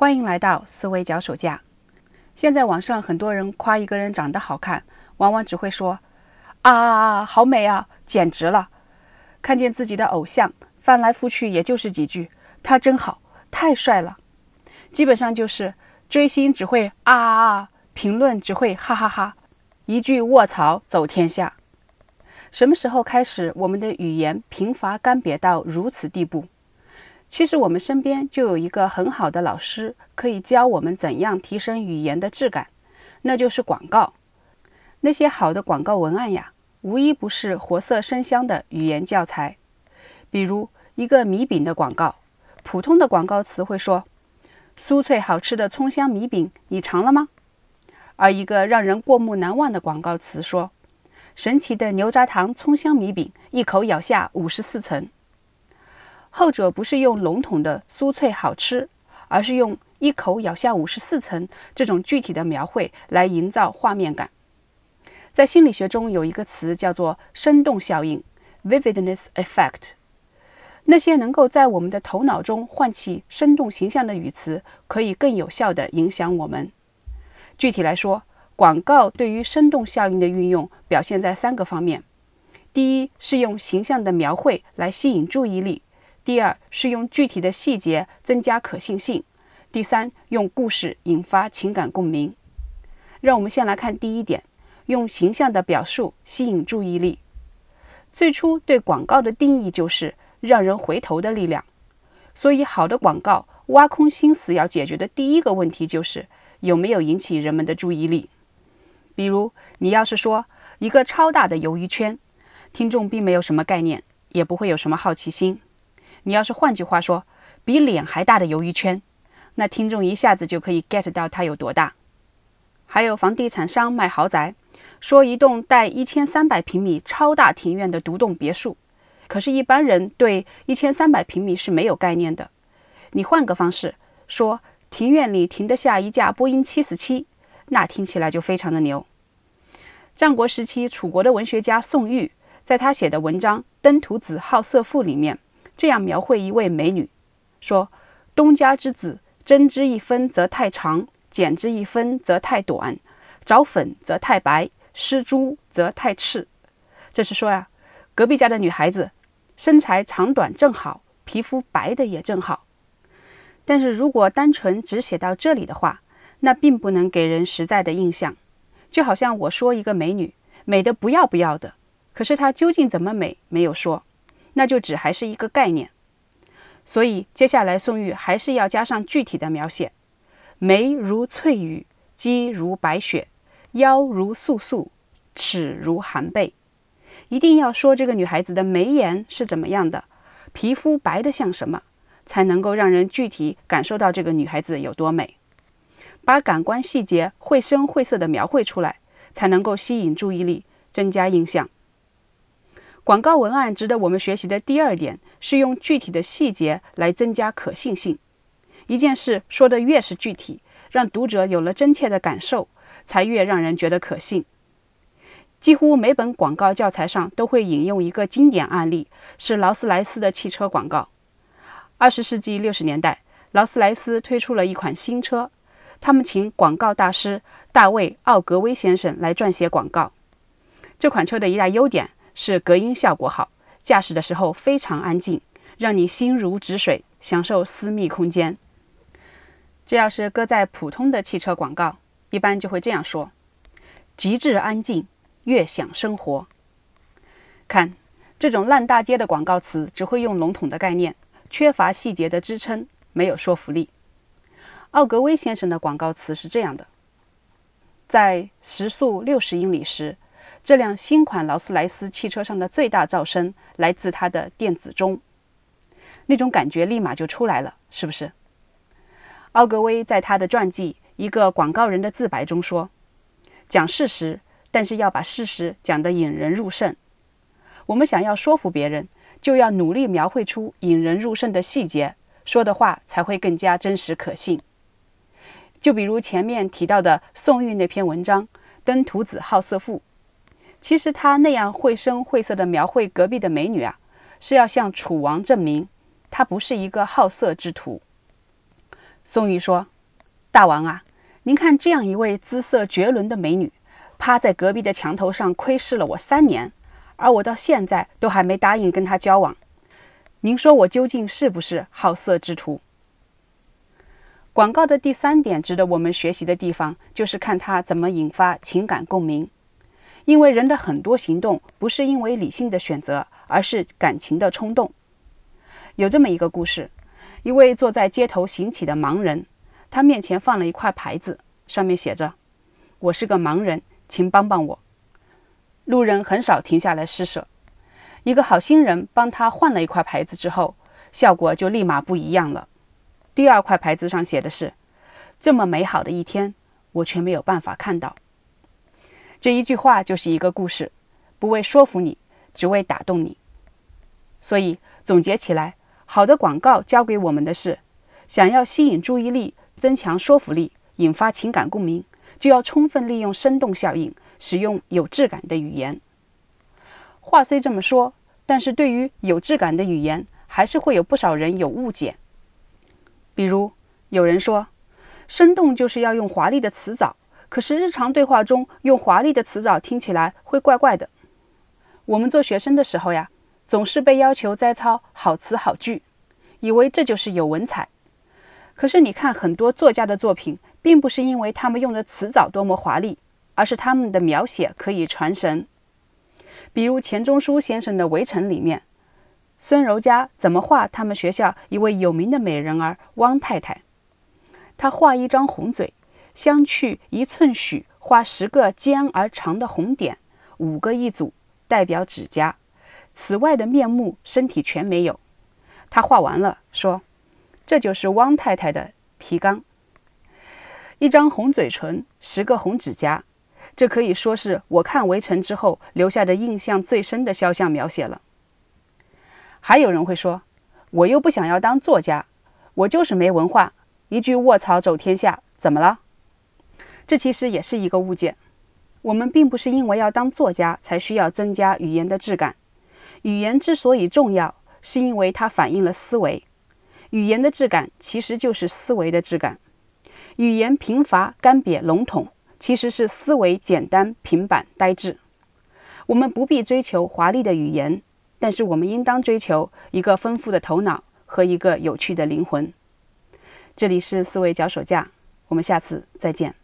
欢迎来到思维脚手架。现在网上很多人夸一个人长得好看，往往只会说：“啊，好美啊，简直了！”看见自己的偶像，翻来覆去也就是几句：“他真好，太帅了。”基本上就是追星只会啊啊，评论只会哈哈哈，一句卧槽走天下。什么时候开始，我们的语言贫乏干瘪到如此地步？其实我们身边就有一个很好的老师，可以教我们怎样提升语言的质感，那就是广告。那些好的广告文案呀，无一不是活色生香的语言教材。比如一个米饼的广告，普通的广告词会说：“酥脆好吃的葱香米饼，你尝了吗？”而一个让人过目难忘的广告词说：“神奇的牛轧糖葱香米饼，一口咬下五十四层。”后者不是用笼统的酥脆好吃，而是用一口咬下五十四层这种具体的描绘来营造画面感。在心理学中有一个词叫做生动效应 （vividness effect）。那些能够在我们的头脑中唤起生动形象的语词，可以更有效地影响我们。具体来说，广告对于生动效应的运用表现在三个方面：第一是用形象的描绘来吸引注意力。第二是用具体的细节增加可信性，第三用故事引发情感共鸣。让我们先来看第一点，用形象的表述吸引注意力。最初对广告的定义就是让人回头的力量，所以好的广告挖空心思要解决的第一个问题就是有没有引起人们的注意力。比如你要是说一个超大的鱿鱼圈，听众并没有什么概念，也不会有什么好奇心。你要是换句话说，比脸还大的鱿鱼圈，那听众一下子就可以 get 到它有多大。还有房地产商卖豪宅，说一栋带一千三百平米超大庭院的独栋别墅，可是，一般人对一千三百平米是没有概念的。你换个方式说，庭院里停得下一架波音七四七，那听起来就非常的牛。战国时期，楚国的文学家宋玉在他写的文章《登徒子好色赋》里面。这样描绘一位美女，说：“东家之子，针之一分则太长，剪之一分则太短，着粉则太白，施朱则太赤。”这是说呀，隔壁家的女孩子身材长短正好，皮肤白的也正好。但是如果单纯只写到这里的话，那并不能给人实在的印象。就好像我说一个美女美的不要不要的，可是她究竟怎么美，没有说。那就只还是一个概念，所以接下来宋玉还是要加上具体的描写：眉如翠羽，肌如白雪，腰如素素，齿如含贝。一定要说这个女孩子的眉眼是怎么样的，皮肤白的像什么，才能够让人具体感受到这个女孩子有多美。把感官细节绘声绘色的描绘出来，才能够吸引注意力，增加印象。广告文案值得我们学习的第二点是用具体的细节来增加可信性。一件事说的越是具体，让读者有了真切的感受，才越让人觉得可信。几乎每本广告教材上都会引用一个经典案例，是劳斯莱斯的汽车广告。二十世纪六十年代，劳斯莱斯推出了一款新车，他们请广告大师大卫·奥格威先生来撰写广告。这款车的一大优点。是隔音效果好，驾驶的时候非常安静，让你心如止水，享受私密空间。这要是搁在普通的汽车广告，一般就会这样说：极致安静，悦享生活。看这种烂大街的广告词，只会用笼统的概念，缺乏细节的支撑，没有说服力。奥格威先生的广告词是这样的：在时速六十英里时。这辆新款劳斯莱斯汽车上的最大噪声来自它的电子钟，那种感觉立马就出来了，是不是？奥格威在他的传记《一个广告人的自白》中说：“讲事实，但是要把事实讲得引人入胜。我们想要说服别人，就要努力描绘出引人入胜的细节，说的话才会更加真实可信。就比如前面提到的宋玉那篇文章《登徒子好色赋》。”其实他那样绘声绘色的描绘隔壁的美女啊，是要向楚王证明他不是一个好色之徒。宋玉说：“大王啊，您看这样一位姿色绝伦的美女，趴在隔壁的墙头上窥视了我三年，而我到现在都还没答应跟她交往。您说我究竟是不是好色之徒？”广告的第三点值得我们学习的地方，就是看它怎么引发情感共鸣。因为人的很多行动不是因为理性的选择，而是感情的冲动。有这么一个故事：一位坐在街头行乞的盲人，他面前放了一块牌子，上面写着：“我是个盲人，请帮帮我。”路人很少停下来施舍。一个好心人帮他换了一块牌子之后，效果就立马不一样了。第二块牌子上写的是：“这么美好的一天，我却没有办法看到。”这一句话就是一个故事，不为说服你，只为打动你。所以总结起来，好的广告教给我们的是：想要吸引注意力、增强说服力、引发情感共鸣，就要充分利用生动效应，使用有质感的语言。话虽这么说，但是对于有质感的语言，还是会有不少人有误解。比如有人说，生动就是要用华丽的词藻。可是日常对话中用华丽的词藻听起来会怪怪的。我们做学生的时候呀，总是被要求摘抄好词好句，以为这就是有文采。可是你看很多作家的作品，并不是因为他们用的词藻多么华丽，而是他们的描写可以传神。比如钱钟书先生的《围城》里面，孙柔嘉怎么画他们学校一位有名的美人儿汪太太？他画一张红嘴。相去一寸许，画十个尖而长的红点，五个一组，代表指甲。此外的面目、身体全没有。他画完了，说：“这就是汪太太的提纲。一张红嘴唇，十个红指甲，这可以说是我看《围城》之后留下的印象最深的肖像描写了。”还有人会说：“我又不想要当作家，我就是没文化，一句卧槽走天下，怎么了？”这其实也是一个误解。我们并不是因为要当作家才需要增加语言的质感。语言之所以重要，是因为它反映了思维。语言的质感其实就是思维的质感。语言贫乏、干瘪、笼统，其实是思维简单、平板、呆滞。我们不必追求华丽的语言，但是我们应当追求一个丰富的头脑和一个有趣的灵魂。这里是思维脚手架，我们下次再见。